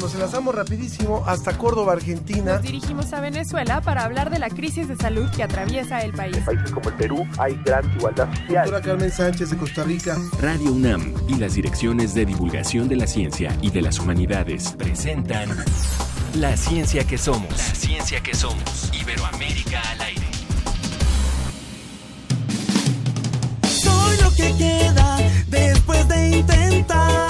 nos enlazamos rapidísimo hasta Córdoba, Argentina. Nos dirigimos a Venezuela para hablar de la crisis de salud que atraviesa el país. En países como el Perú hay gran igualdad social. Doctora Carmen Sánchez de Costa Rica. Radio UNAM y las direcciones de divulgación de la ciencia y de las humanidades presentan La ciencia que somos. La ciencia que somos. Iberoamérica al aire. Soy lo que queda después de intentar.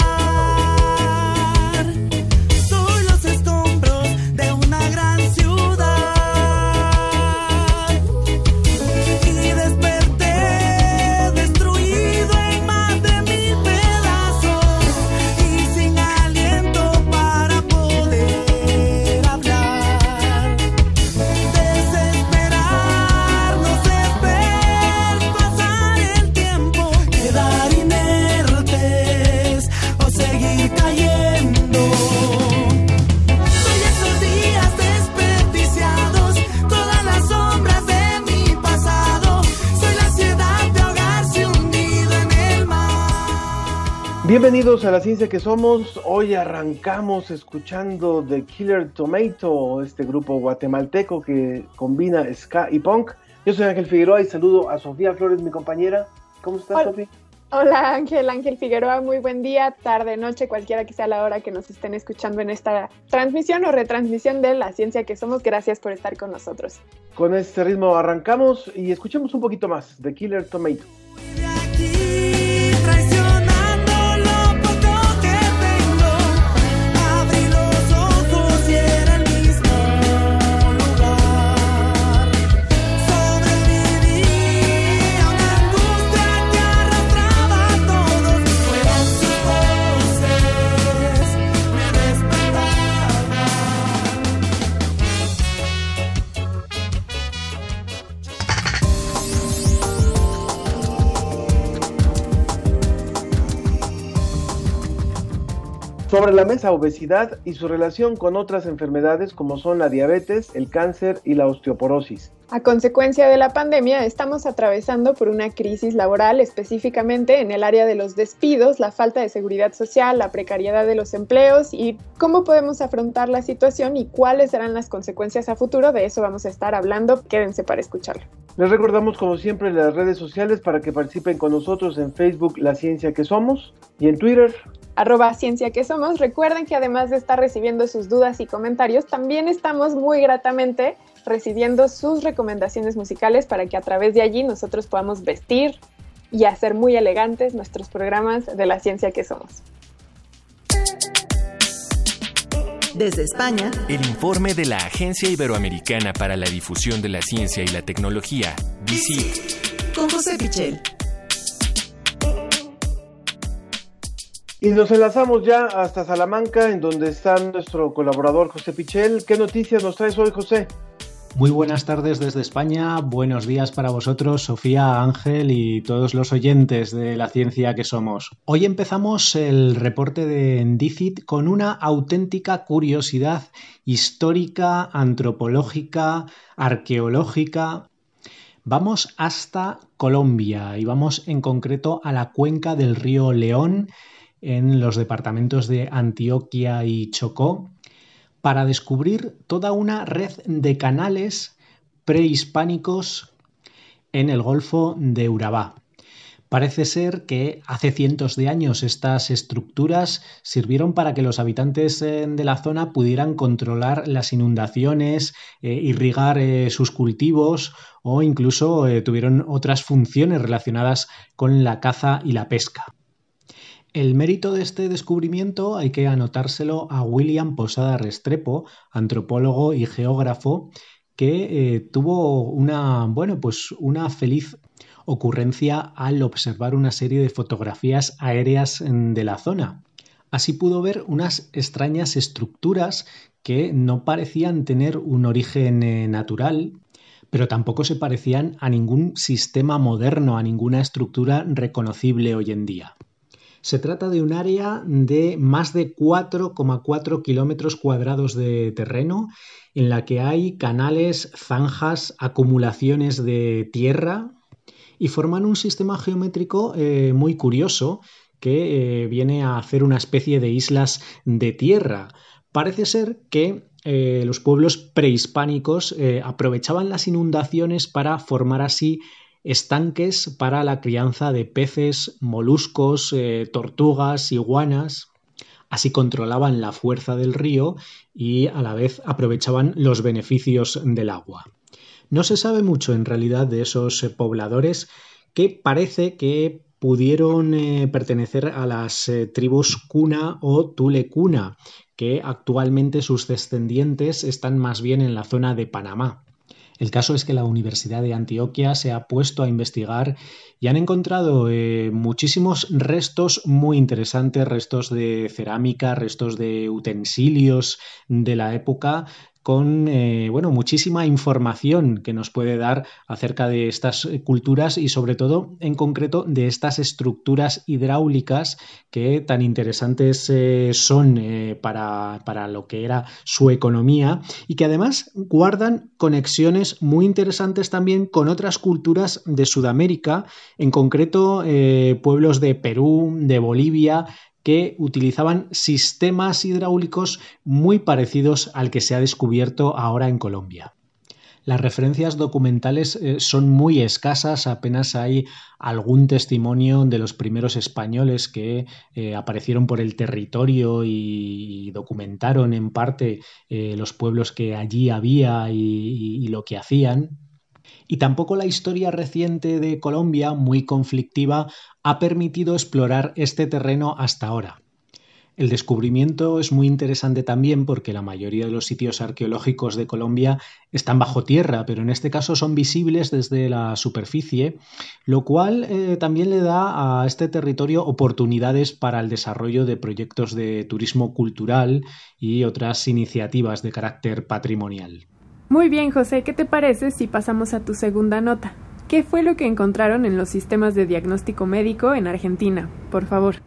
Bienvenidos a la ciencia que somos. Hoy arrancamos escuchando The Killer Tomato, este grupo guatemalteco que combina ska y punk. Yo soy Ángel Figueroa y saludo a Sofía Flores, mi compañera. ¿Cómo estás. Sofía? Hola Ángel, Ángel Figueroa, muy buen día, tarde, noche, cualquiera que sea la hora que nos estén escuchando en esta transmisión o retransmisión de La Ciencia que Somos. Gracias por estar con nosotros. Con este ritmo arrancamos y escuchemos un poquito más The Killer Tomato. Sobre la mesa, obesidad y su relación con otras enfermedades como son la diabetes, el cáncer y la osteoporosis. A consecuencia de la pandemia, estamos atravesando por una crisis laboral, específicamente en el área de los despidos, la falta de seguridad social, la precariedad de los empleos y cómo podemos afrontar la situación y cuáles serán las consecuencias a futuro. De eso vamos a estar hablando. Quédense para escucharlo. Les recordamos como siempre las redes sociales para que participen con nosotros en Facebook La Ciencia que Somos y en Twitter. Arroba ciencia que somos. Recuerden que además de estar recibiendo sus dudas y comentarios, también estamos muy gratamente recibiendo sus recomendaciones musicales para que a través de allí nosotros podamos vestir y hacer muy elegantes nuestros programas de la ciencia que somos. Desde España, El informe de la Agencia Iberoamericana para la Difusión de la Ciencia y la Tecnología, DICIT. con José Pichel. Y nos enlazamos ya hasta Salamanca, en donde está nuestro colaborador José Pichel. ¿Qué noticias nos traes hoy, José? Muy buenas tardes desde España, buenos días para vosotros, Sofía, Ángel y todos los oyentes de la ciencia que somos. Hoy empezamos el reporte de DICIT con una auténtica curiosidad histórica, antropológica, arqueológica. Vamos hasta Colombia y vamos en concreto a la cuenca del río León en los departamentos de Antioquia y Chocó para descubrir toda una red de canales prehispánicos en el Golfo de Urabá. Parece ser que hace cientos de años estas estructuras sirvieron para que los habitantes eh, de la zona pudieran controlar las inundaciones, eh, irrigar eh, sus cultivos o incluso tuvieron otras funciones relacionadas con la caza y la pesca. El mérito de este descubrimiento hay que anotárselo a William Posada Restrepo, antropólogo y geógrafo, que eh, tuvo una, bueno, pues una feliz ocurrencia al observar una serie de fotografías aéreas de la zona. Así pudo ver unas extrañas estructuras que no parecían tener un origen eh, natural, pero tampoco se parecían a ningún sistema moderno, a ninguna estructura reconocible hoy en día. Se trata de un área de más de 4,4 kilómetros cuadrados de terreno en la que hay canales, zanjas, acumulaciones de tierra y forman un sistema geométrico eh, muy curioso que eh, viene a hacer una especie de islas de tierra. Parece ser que eh, los pueblos prehispánicos eh, aprovechaban las inundaciones para formar así estanques para la crianza de peces, moluscos, eh, tortugas, iguanas. Así controlaban la fuerza del río y a la vez aprovechaban los beneficios del agua. No se sabe mucho en realidad de esos pobladores que parece que pudieron pertenecer a las tribus Cuna o Tulecuna, que actualmente sus descendientes están más bien en la zona de Panamá. El caso es que la Universidad de Antioquia se ha puesto a investigar y han encontrado eh, muchísimos restos muy interesantes, restos de cerámica, restos de utensilios de la época con eh, bueno, muchísima información que nos puede dar acerca de estas culturas y sobre todo en concreto de estas estructuras hidráulicas que tan interesantes eh, son eh, para, para, lo que era su economía y que además guardan conexiones muy interesantes también con otras culturas de Sudamérica, en concreto pueblos de Perú, de Bolivia, que utilizaban sistemas hidráulicos muy parecidos al que se ha descubierto ahora en Colombia. Las referencias documentales eh, son muy escasas, apenas hay algún testimonio de los primeros españoles que eh, aparecieron por el territorio y, documentaron en parte eh, los pueblos que allí había y lo que hacían, y tampoco la historia reciente de Colombia, muy conflictiva, ha permitido explorar este terreno hasta ahora. El descubrimiento es muy interesante también porque la mayoría de los sitios arqueológicos de Colombia están bajo tierra, pero en este caso son visibles desde la superficie, lo cual eh, también le da a este territorio oportunidades para el desarrollo de proyectos de turismo cultural y otras iniciativas de carácter patrimonial. Muy bien, José, ¿qué te parece si pasamos a tu segunda nota? ¿Qué fue lo que encontraron en los sistemas de diagnóstico médico en Argentina? Por favor.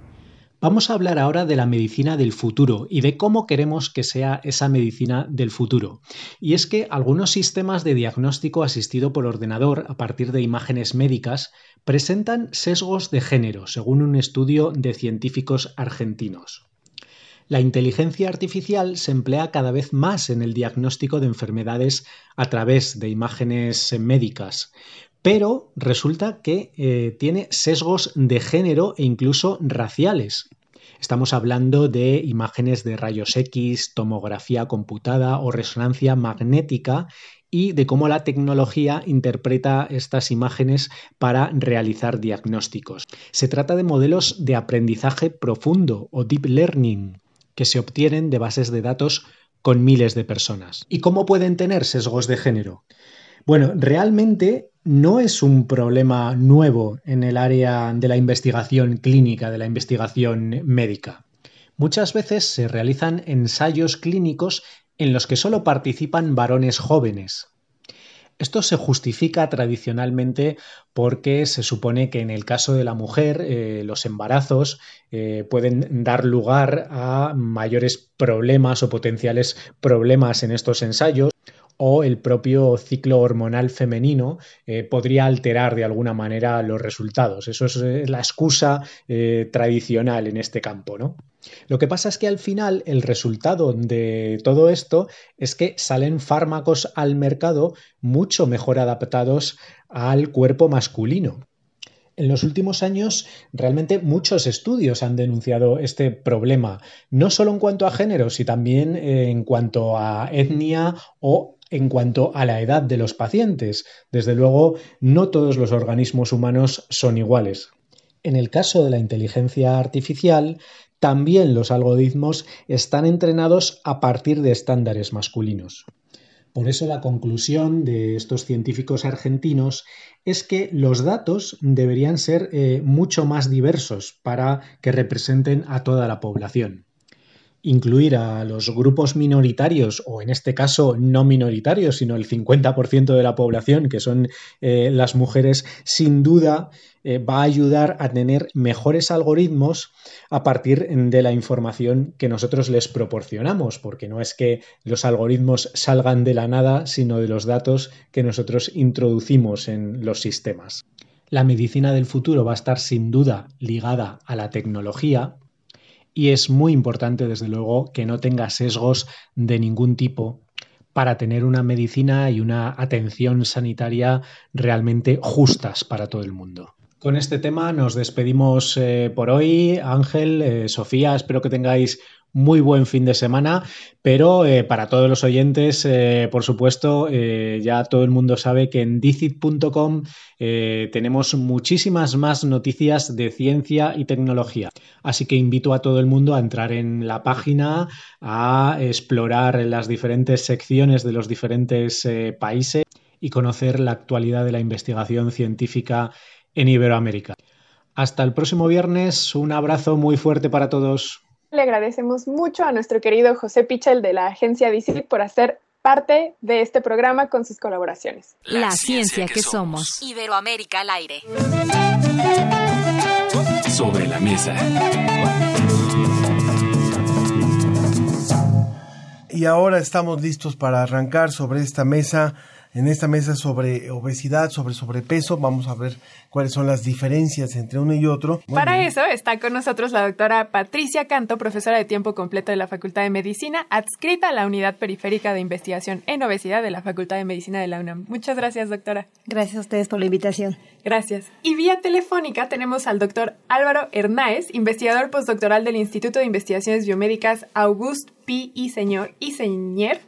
Vamos a hablar ahora de la medicina del futuro y de cómo queremos que sea esa medicina del futuro. Y es que algunos sistemas de diagnóstico asistido por ordenador a partir de imágenes médicas presentan sesgos de género, según un estudio de científicos argentinos. La inteligencia artificial se emplea cada vez más en el diagnóstico de enfermedades a través de imágenes médicas, pero resulta que eh, tiene sesgos de género e incluso raciales. Estamos hablando de imágenes de rayos X, tomografía computada o resonancia magnética y de cómo la tecnología interpreta estas imágenes para realizar diagnósticos. Se trata de modelos de aprendizaje profundo o deep learning que se obtienen de bases de datos con miles de personas. ¿Y cómo pueden tener sesgos de género? Bueno, realmente no es un problema nuevo en el área de la investigación clínica, de la investigación médica. Muchas veces se realizan ensayos clínicos en los que solo participan varones jóvenes, esto se justifica tradicionalmente porque se supone que en el caso de la mujer eh, los embarazos eh, pueden dar lugar a mayores problemas o potenciales problemas en estos ensayos o el propio ciclo hormonal femenino eh, podría alterar de alguna manera los resultados. Eso es eh, la excusa eh, tradicional en este campo, ¿no? Lo que pasa es que al final el resultado de todo esto es que salen fármacos al mercado mucho mejor adaptados al cuerpo masculino. En los últimos años, realmente muchos estudios han denunciado este problema, no solo en cuanto a género, sino también en cuanto a etnia o en cuanto a la edad de los pacientes. Desde luego, no todos los organismos humanos son iguales. En el caso de la inteligencia artificial, también los algoritmos están entrenados a partir de estándares masculinos. Por eso la conclusión de estos científicos argentinos es que los datos deberían ser eh, mucho más diversos para que representen a toda la población incluir a los grupos minoritarios, o en este caso no minoritarios, sino el 50% de la población, que son eh, las mujeres, sin duda eh, va a ayudar a tener mejores algoritmos a partir de la información que nosotros les proporcionamos, porque no es que los algoritmos salgan de la nada, sino de los datos que nosotros introducimos en los sistemas. La medicina del futuro va a estar sin duda ligada a la tecnología, y es muy importante, desde luego, que no tenga sesgos de ningún tipo para tener una medicina y una atención sanitaria realmente justas para todo el mundo. Con este tema nos despedimos eh, por hoy. Ángel, eh, Sofía, espero que tengáis muy buen fin de semana, pero eh, para todos los oyentes, eh, por supuesto, eh, ya todo el mundo sabe que en dicit.com tenemos muchísimas más noticias de ciencia y tecnología. Así que invito a todo el mundo a entrar en la página, a explorar las diferentes secciones de los diferentes países y conocer la actualidad de la investigación científica en Iberoamérica. Hasta el próximo viernes, un abrazo muy fuerte para todos. Le agradecemos mucho a nuestro querido José Pichel de la agencia DICIT por hacer parte de este programa con sus colaboraciones. La, ciencia, que, somos. Iberoamérica al aire. Sobre la mesa. Y ahora estamos listos para arrancar sobre esta mesa en esta mesa sobre obesidad, sobre sobrepeso. Vamos a ver cuáles son las diferencias entre uno y otro. Muy Para bien. eso está con nosotros la doctora Patricia Canto, profesora de tiempo completo de la Facultad de Medicina, adscrita a la Unidad Periférica de Investigación en Obesidad de la Facultad de Medicina de la UNAM. Muchas gracias, doctora. Gracias a ustedes por la invitación. Gracias. Y vía telefónica tenemos al doctor Álvaro Hernáez, investigador postdoctoral del Instituto de Investigaciones Biomédicas August P. y Señor y Señer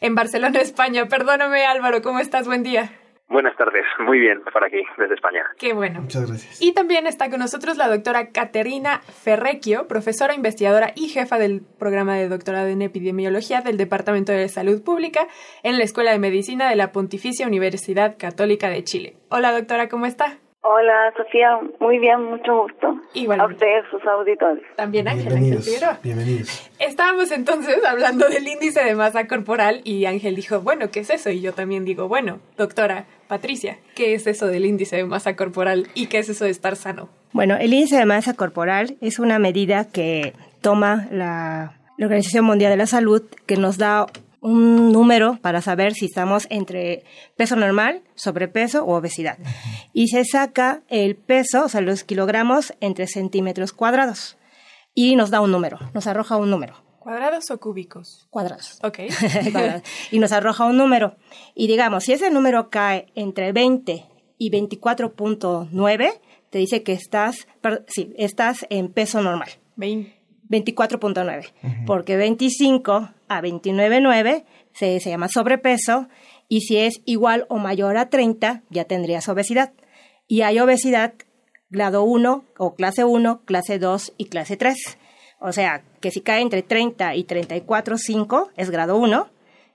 en Barcelona, España. Perdóname, Álvaro, ¿cómo estás? Buen día. Buenas tardes, muy bien, por aquí, desde España. Qué bueno. Muchas gracias. Y también está con nosotros la doctora Caterina Ferrecchio, profesora investigadora y jefa del programa de doctorado en epidemiología del Departamento de Salud Pública en la Escuela de Medicina de la Pontificia Universidad Católica de Chile. Hola, doctora, ¿cómo está? Hola, Sofía. Muy bien, mucho gusto. Igualmente. A ustedes, sus auditores. También Ángel, Ángel Bienvenidos. Bienvenidos. Estábamos entonces hablando del índice de masa corporal y Ángel dijo, bueno, ¿qué es eso? Y yo también digo, bueno, doctora Patricia, ¿qué es eso del índice de masa corporal y qué es eso de estar sano? Bueno, el índice de masa corporal es una medida que toma la, la Organización Mundial de la Salud que nos da un número para saber si estamos entre peso normal, sobrepeso o obesidad. Y se saca el peso, o sea, los kilogramos entre centímetros cuadrados. Y nos da un número, nos arroja un número. ¿Cuadrados o cúbicos? Cuadrados. Ok. Cuadrados. y nos arroja un número. Y digamos, si ese número cae entre 20 y 24.9, te dice que estás, per- sí, estás en peso normal. Vein- 24.9. Porque 25 a 29.9 se, se llama sobrepeso. Y si es igual o mayor a 30, ya tendrías obesidad. Y hay obesidad grado 1 o clase 1, clase 2 y clase 3. O sea, que si cae entre 30 y 34.5 es grado 1.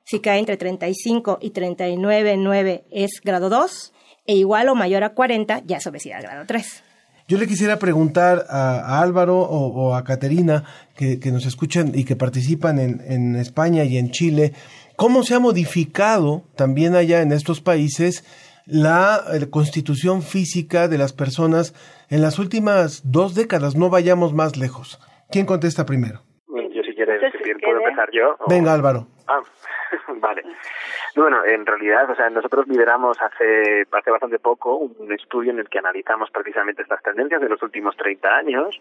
Si cae entre 35 y 39.9 es grado 2. E igual o mayor a 40 ya es obesidad grado 3. Yo le quisiera preguntar a, a Álvaro o, o a Caterina, que, que nos escuchan y que participan en, en España y en Chile, ¿cómo se ha modificado también allá en estos países la constitución física de las personas en las últimas dos décadas? No vayamos más lejos. ¿Quién contesta primero? Yo si quieres, si ¿puedo empezar yo? o- Venga, Álvaro. Ah, vale. Bueno, en realidad, o sea, nosotros lideramos hace, hace bastante poco un estudio en el que analizamos precisamente estas tendencias de los últimos 30 años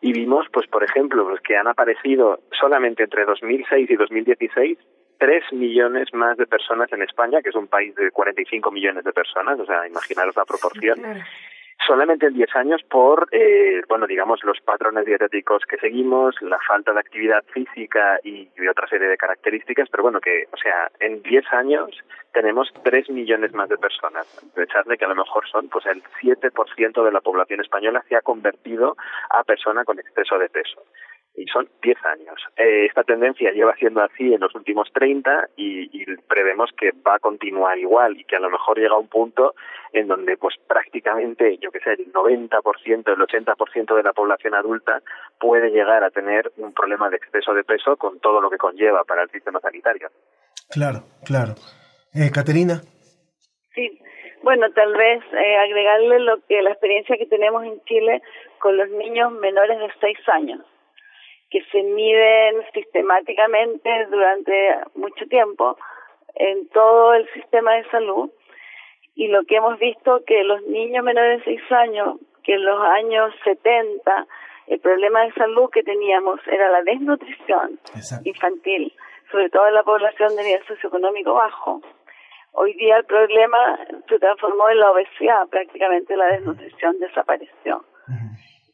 y vimos, pues, por ejemplo, pues, que han aparecido solamente entre 2006 y 2016 tres millones más de personas en España, que es un país de 45 millones de personas, o sea, imaginaros la proporción. Solamente en 10 años por, eh, bueno, digamos, los patrones dietéticos que seguimos, la falta de actividad física y, otra serie de características, pero bueno, que, o sea, en 10 años tenemos 3 millones más de personas. Pensar de que a lo mejor son, pues, el 7% de la población española se ha convertido a persona con exceso de peso y son 10 años. Eh, esta tendencia lleva siendo así en los últimos 30 y, y prevemos que va a continuar igual y que a lo mejor llega un punto en donde pues prácticamente, yo que sé, el 90%, el 80% de la población adulta puede llegar a tener un problema de exceso de peso con todo lo que conlleva para el sistema sanitario. Claro, claro. Eh, Caterina. Sí, bueno, tal vez eh, agregarle lo que la experiencia que tenemos en Chile con los niños menores de 6 años, que se miden sistemáticamente durante mucho tiempo en todo el sistema de salud y lo que hemos visto que los niños menores de 6 años, que en los años 70 el problema de salud que teníamos era la desnutrición infantil, sobre todo en la población de nivel socioeconómico bajo. Hoy día el problema se transformó en la obesidad, prácticamente la desnutrición desapareció.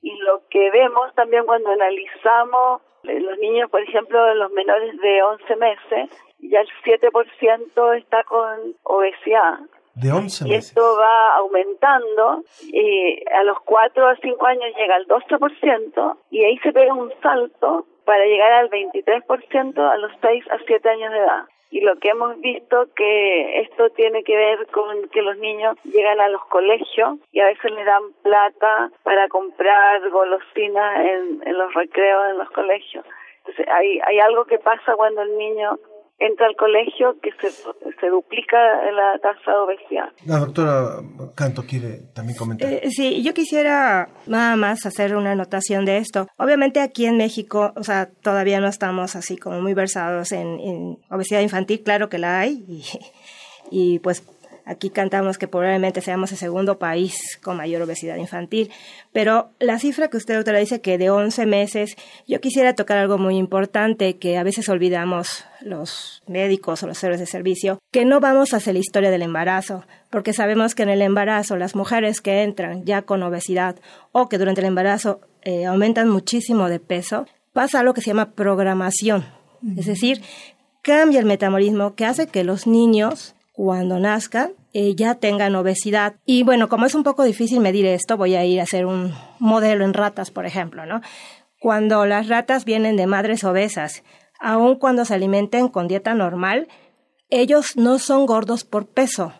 Y lo que vemos también cuando analizamos los niños, por ejemplo, los menores de 11 meses, ya el 7% está con obesidad. De 11 Y esto va aumentando y a los 4 a 5 años llega al 12% y ahí se pega un salto para llegar al 23% a los 6 a 7 años de edad. Y lo que hemos visto que esto tiene que ver con que los niños llegan a los colegios y a veces le dan plata para comprar golosinas en, en los recreos en los colegios. Entonces hay, hay algo que pasa cuando el niño entra al colegio que se, se duplica la tasa de obesidad. La doctora Canto quiere también comentar. Eh, sí, yo quisiera nada más hacer una anotación de esto. Obviamente aquí en México, o sea, todavía no estamos así como muy versados en, en obesidad infantil, claro que la hay, y, y pues Aquí cantamos que probablemente seamos el segundo país con mayor obesidad infantil, pero la cifra que usted, doctora, dice que de 11 meses, yo quisiera tocar algo muy importante que a veces olvidamos los médicos o los héroes de servicio, que no vamos hacia la historia del embarazo, porque sabemos que en el embarazo las mujeres que entran ya con obesidad o que durante el embarazo eh, aumentan muchísimo de peso, pasa algo que se llama programación, es decir, cambia el metabolismo que hace que los niños cuando nazcan eh, ya tengan obesidad. Y bueno, como es un poco difícil medir esto, voy a ir a hacer un modelo en ratas, por ejemplo, ¿no? Cuando las ratas vienen de madres obesas, aun cuando se alimenten con dieta normal, ellos no son gordos por peso,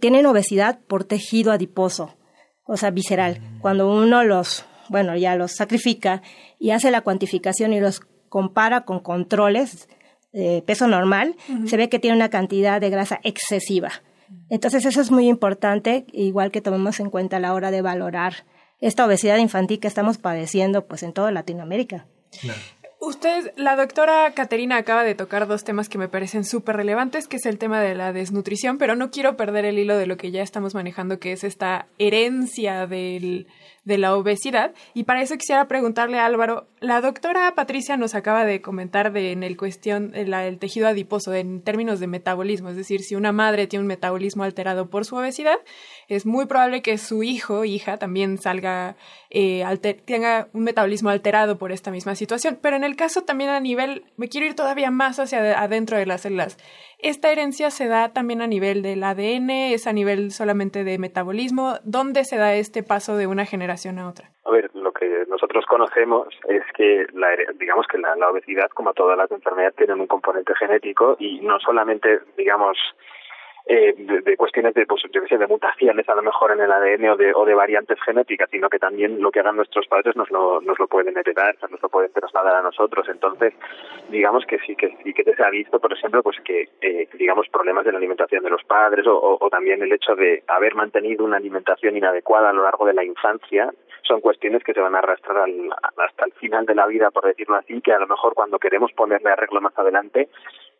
tienen obesidad por tejido adiposo, o sea, visceral. Cuando uno los, bueno, ya los sacrifica y hace la cuantificación y los compara con controles, de peso normal, se ve que tiene una cantidad de grasa excesiva. Entonces eso es muy importante, igual que tomemos en cuenta a la hora de valorar esta obesidad infantil que estamos padeciendo pues en toda Latinoamérica. Usted, la doctora Caterina acaba de tocar dos temas que me parecen súper relevantes, que es el tema de la desnutrición, pero no quiero perder el hilo de lo que ya estamos manejando, que es esta herencia del, de la obesidad. Y para eso quisiera preguntarle a Álvaro, la doctora Patricia nos acaba de comentar de, en el cuestión del tejido adiposo en términos de metabolismo, es decir, si una madre tiene un metabolismo alterado por su obesidad, es muy probable que su hijo o hija también salga, eh, tenga un metabolismo alterado por esta misma situación. Pero en el caso también a nivel, me quiero ir todavía más hacia adentro de las células. ¿Esta herencia se da también a nivel del ADN? ¿Es a nivel solamente de metabolismo? ¿Dónde se da este paso de una generación a otra? A ver, lo nosotros conocemos es que, la, digamos que la, obesidad, como todas las enfermedades, tienen un componente genético y no solamente, digamos, eh, de, cuestiones de, pues, de mutaciones a lo mejor en el ADN o de, o de variantes genéticas, sino que también lo que hagan nuestros padres nos lo, nos lo pueden heredar, nos lo pueden trasladar a nosotros. Entonces, digamos que sí que sí que se ha visto, por ejemplo, pues que, eh, digamos, problemas de la alimentación de los padres o, o también el hecho de haber mantenido una alimentación inadecuada a lo largo de la infancia son cuestiones que se van a arrastrar al, hasta el final de la vida, por decirlo así, que a lo mejor cuando queremos ponerle arreglo más adelante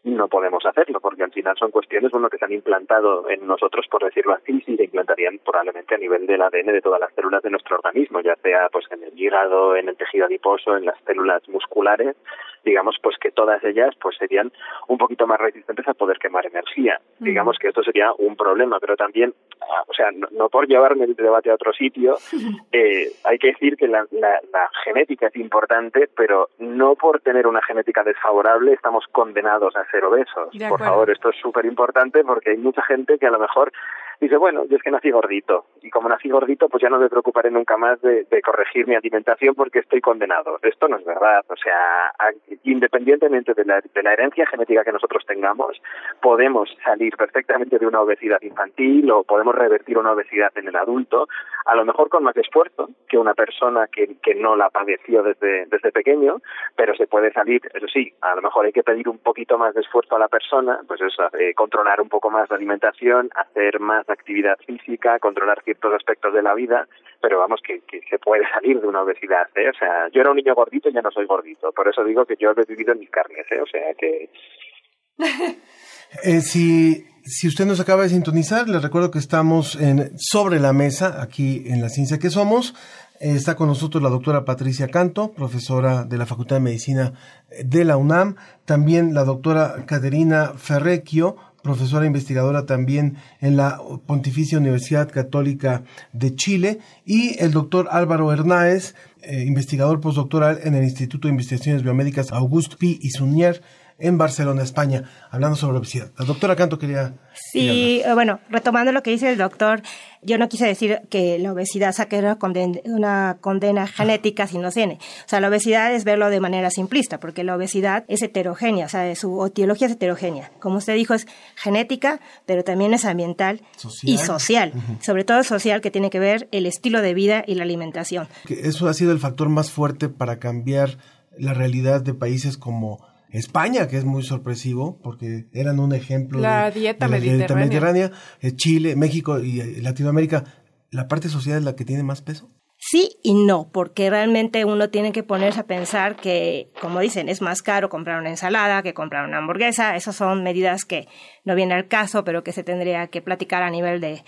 no podemos hacerlo, porque al final son cuestiones bueno, que se han implantado en nosotros, por decirlo así, y se implantarían probablemente a nivel del ADN de todas las células de nuestro organismo, ya sea pues en el hígado, en el tejido adiposo, en las células musculares, digamos pues que todas ellas pues serían un poquito más resistentes a poder quemar energía. Mm. Digamos que esto sería un problema, pero también, o sea, no, no por llevarme el debate a otro sitio, eh, hay que decir que la, la, la genética es importante, pero no por tener una genética desfavorable estamos condenados a ser obesos. Por favor, esto es súper importante porque hay mucha gente que a lo mejor dice, bueno, yo es que nací gordito y como nací gordito, pues ya no me preocuparé nunca más de, de corregir mi alimentación porque estoy condenado. Esto no es verdad. O sea, independientemente de la, de la herencia genética que nosotros tengamos, podemos salir perfectamente de una obesidad infantil o podemos revertir una obesidad en el adulto, a lo mejor con más esfuerzo que una persona que, que no la padeció desde, desde pequeño, pero se puede salir, eso sí, a lo mejor hay que pedir un poquito más de esfuerzo a la persona, pues eso, eh, controlar un poco más la alimentación, hacer más actividad física, controlar ciertos aspectos de la vida, pero vamos, que, se puede salir de una obesidad, ¿eh? O sea, yo era un niño gordito y ya no soy gordito, por eso digo que yo he vivido en mis carnes, ¿eh? O sea, que... eh, si, si usted nos acaba de sintonizar, les recuerdo que estamos en Sobre la Mesa, aquí en La Ciencia que Somos, Eh, Está con nosotros la doctora Patricia Canto, profesora de la Facultad de Medicina de la UNAM, también la doctora Caterina Ferrecchio, profesora investigadora también en la Pontificia Universidad Católica de Chile, y el doctor Álvaro Hernáez, eh, investigador postdoctoral en el Instituto de Investigaciones Biomédicas Auguste Pi y Sunier en Barcelona, España, hablando sobre obesidad. La doctora Canto quería... Sí, eh, bueno, retomando lo que dice el doctor, yo no quise decir que la obesidad saque una condena, una condena genética si no tiene. O sea, la obesidad es verlo de manera simplista, porque la obesidad es heterogénea, o sea, su etiología es heterogénea. Como usted dijo, es genética, pero también es ambiental Social. y social. Sobre todo social, que tiene que ver el estilo de vida y la alimentación. eso ha sido el factor más fuerte para cambiar la realidad de países como España, que es muy sorpresivo, porque eran un ejemplo La de, dieta de la dieta mediterránea. mediterránea, eh, Chile, México y eh, Latinoamérica. ¿La parte social es la que tiene más peso? Sí y no, porque realmente uno tiene que ponerse a pensar que, como dicen, es más caro comprar una ensalada que comprar una hamburguesa. Esas son medidas que no viene al caso, pero que se tendría que platicar a nivel de,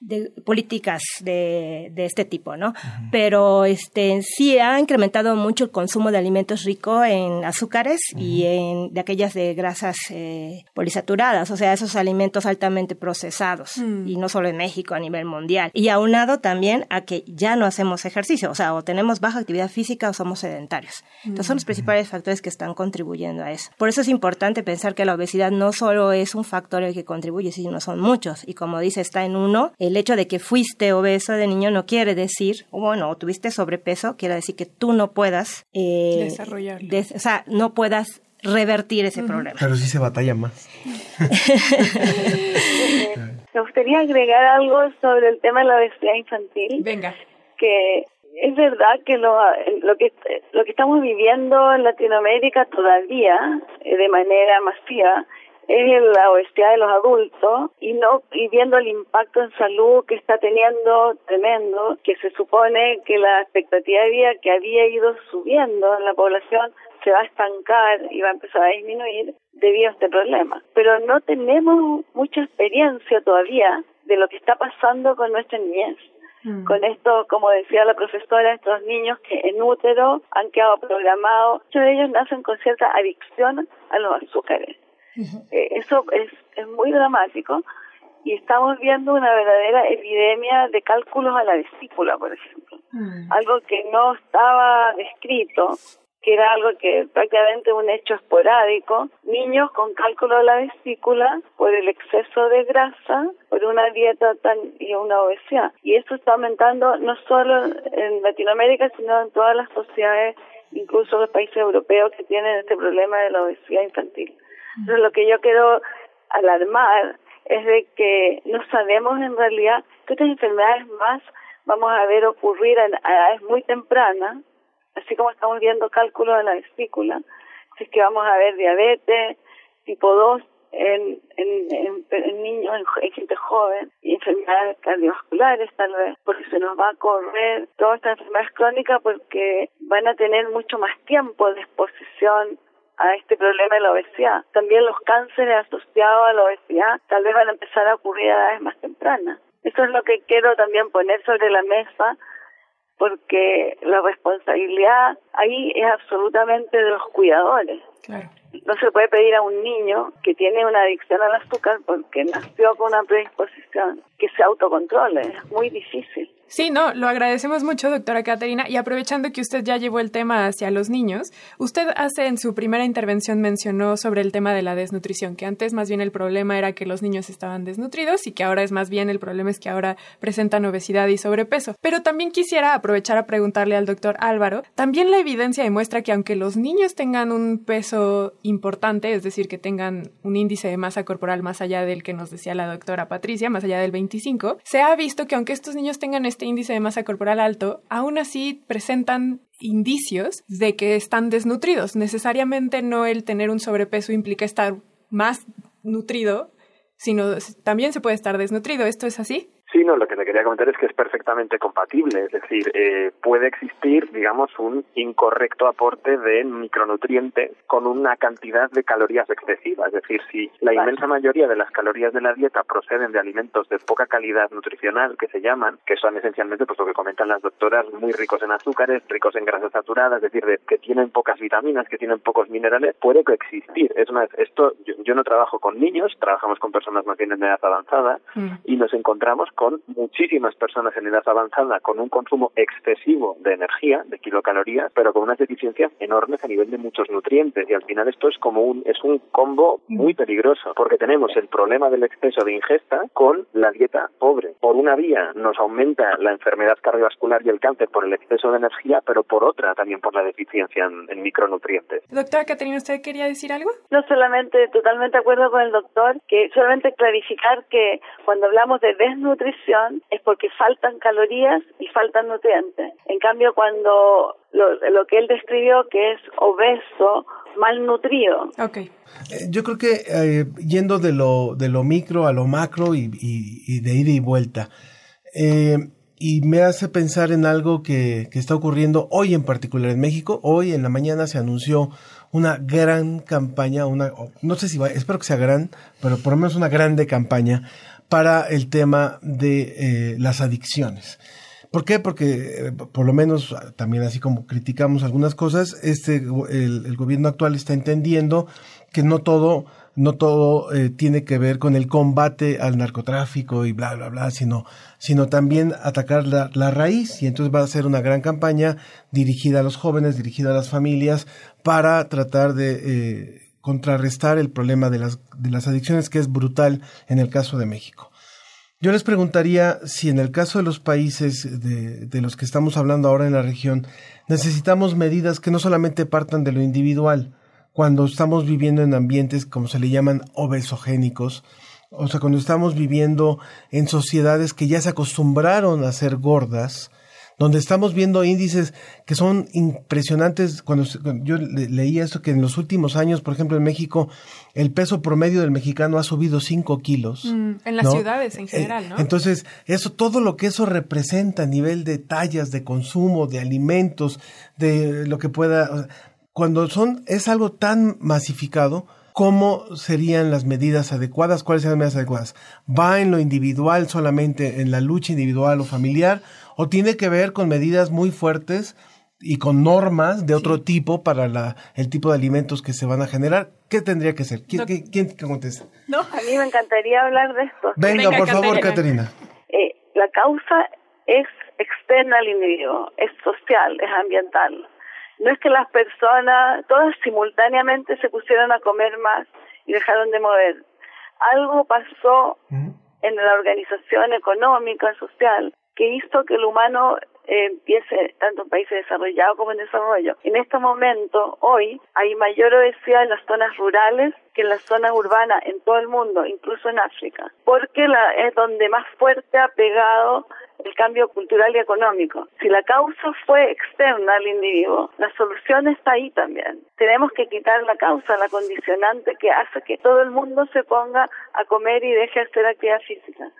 de políticas de, de este tipo, ¿no? Pero este sí ha incrementado mucho el consumo de alimentos ricos en azúcares y en de aquellas de grasas eh, polisaturadas, o sea, esos alimentos altamente procesados y no solo en México, a nivel mundial. Y aunado también a que ya no hacemos ejercicio, o sea, o tenemos baja actividad física o somos sedentarios. Entonces son los principales factores que están contribuyendo a eso. Por eso es importante pensar que la obesidad no solo es un factor el que contribuye, sino son muchos. Y como dice, está en uno, el hecho de que fuiste obeso de niño no quiere decir, o bueno, o tuviste sobrepeso, quiere decir que tú no puedas, eh, Desarrollarlo. des- o sea, no puedas revertir ese problema. Pero sí se batalla más. Me gustaría agregar algo sobre el tema de la obesidad infantil. Venga. que es verdad que lo, lo que lo que estamos viviendo en Latinoamérica todavía eh, de manera masiva es la obesidad de los adultos y no y viendo el impacto en salud que está teniendo tremendo que se supone que la expectativa de vida que había ido subiendo en la población se va a estancar y va a empezar a disminuir debido a este problema. Pero no tenemos mucha experiencia todavía de lo que está pasando con nuestra niñez. Con esto, como decía la profesora, estos niños que en útero han quedado programados, muchos de ellos nacen con cierta adicción a los azúcares. Eh, eso es, es muy dramático y estamos viendo una verdadera epidemia de cálculos a la vesícula, por ejemplo. Algo que no estaba descrito, que era algo que prácticamente un hecho esporádico, niños con cálculo a la vesícula por el exceso de grasa, por una dieta tan y una obesidad. Y eso está aumentando no solo en Latinoamérica, sino en todas las sociedades, incluso los países europeos que tienen este problema de la obesidad infantil. Entonces lo que yo quiero alarmar es de que no sabemos en realidad qué otras enfermedades más vamos a ver ocurrir a edades muy tempranas, así como estamos viendo cálculos de la vesícula, si es que vamos a ver diabetes tipo 2 en, en, niños, en, en gente joven, y enfermedades cardiovasculares tal vez, porque se nos va a correr todas estas enfermedades crónicas porque van a tener mucho más tiempo de exposición a este problema de la obesidad. También los cánceres asociados a la obesidad tal vez van a empezar a ocurrir a edades más tempranas. Eso es lo que quiero también poner sobre la mesa porque la responsabilidad ahí es absolutamente de los cuidadores. Claro. No se puede pedir a un niño que tiene una adicción al azúcar porque nació con una predisposición que se autocontrole. Es muy difícil. Sí, no, lo agradecemos mucho, doctora Caterina. Y aprovechando que usted ya llevó el tema hacia los niños, usted hace en su primera intervención mencionó sobre el tema de la desnutrición, que antes más bien el problema era que los niños estaban desnutridos y que ahora es más bien el problema es que ahora presentan obesidad y sobrepeso. Pero también quisiera aprovechar a preguntarle al doctor Álvaro, también la evidencia demuestra que aunque los niños tengan un peso importante, es decir, que tengan un índice de masa corporal más allá del que nos decía la doctora Patricia, más allá del 25, se ha visto que aunque estos niños tengan este índice de masa corporal alto, aún así presentan indicios de que están desnutridos. Necesariamente no el tener un sobrepeso implica estar más nutrido, sino también se puede estar desnutrido. ¿Esto es así? Sí, no, lo que te quería comentar es que es perfectamente compatible, es decir, eh, puede existir, digamos, un incorrecto aporte de micronutrientes con una cantidad de calorías excesiva, es decir, si la inmensa mayoría de las calorías de la dieta proceden de alimentos de poca calidad nutricional, que se llaman, que son esencialmente, pues lo que comentan las doctoras, muy ricos en azúcares, ricos en grasas saturadas, es decir, de, que tienen pocas vitaminas, que tienen pocos minerales, puede coexistir. Es una, esto, yo, yo no trabajo con niños, trabajamos con personas más bien en edad avanzada y nos encontramos con muchísimas personas en edad avanzada con un consumo excesivo de energía, de kilocalorías, pero con unas deficiencias enormes a nivel de muchos nutrientes y al final esto es como un es un combo muy peligroso porque tenemos el problema del exceso de ingesta con la dieta pobre. Por una vía nos aumenta la enfermedad cardiovascular y el cáncer por el exceso de energía, pero por otra también por la deficiencia en, en micronutrientes. Doctora Caterina, ¿usted quería decir algo? No solamente, totalmente de acuerdo con el doctor, que solamente clarificar que cuando hablamos de desnutrición es porque faltan calorías y faltan nutrientes. En cambio, cuando lo, lo que él describió que es obeso, malnutrido. Okay. Eh, yo creo que eh, yendo de lo, de lo micro a lo macro y, y, y de ida y vuelta, eh, y me hace pensar en algo que, que está ocurriendo hoy en particular en México. Hoy en la mañana se anunció una gran campaña, una, no sé si va, espero que sea gran, pero por lo menos una grande campaña para el tema de eh, las adicciones. ¿Por qué? Porque eh, por lo menos también así como criticamos algunas cosas, este el, el gobierno actual está entendiendo que no todo no todo eh, tiene que ver con el combate al narcotráfico y bla, bla, bla, sino, sino también atacar la, la, raíz. Y entonces va a ser una gran campaña dirigida a los jóvenes, dirigida a las familias, para tratar de eh, contrarrestar el problema de las, de las adicciones, que es brutal en el caso de México. Yo les preguntaría si en el caso de los países de, de los que estamos hablando ahora en la región, necesitamos medidas que no solamente partan de lo individual, cuando estamos viviendo en ambientes, como se le llaman, obesogénicos, o sea, cuando estamos viviendo en sociedades que ya se acostumbraron a ser gordas, donde estamos viendo índices que son impresionantes. Cuando, yo leía esto, que en los últimos años, por ejemplo, en México, el peso promedio del mexicano ha subido 5 kilos. Mm, en las ¿no? ciudades en general, ¿no? Entonces, eso, todo lo que eso representa a nivel de tallas, de consumo, de alimentos, de lo que pueda cuando son es algo tan masificado, ¿cómo serían las medidas adecuadas? ¿Cuáles serían las medidas adecuadas? ¿Va en lo individual solamente, en la lucha individual o familiar? ¿O tiene que ver con medidas muy fuertes y con normas de otro sí. tipo para la, el tipo de alimentos que se van a generar? ¿Qué tendría que ser? ¿Quién, no. ¿quién, quién contesta? No, a mí me encantaría hablar de esto. Venga, Venga por favor, Caterina. Eh, la causa es externa al individuo, es social, es ambiental no es que las personas, todas simultáneamente se pusieron a comer más y dejaron de mover. Algo pasó en la organización económica, social, que hizo que el humano empiece tanto en países desarrollados como en desarrollo. En este momento, hoy, hay mayor obesidad en las zonas rurales que en las zonas urbanas en todo el mundo, incluso en África, porque la, es donde más fuerte ha pegado el cambio cultural y económico. Si la causa fue externa al individuo, la solución está ahí también. Tenemos que quitar la causa, la condicionante que hace que todo el mundo se ponga a comer y deje de hacer actividad física.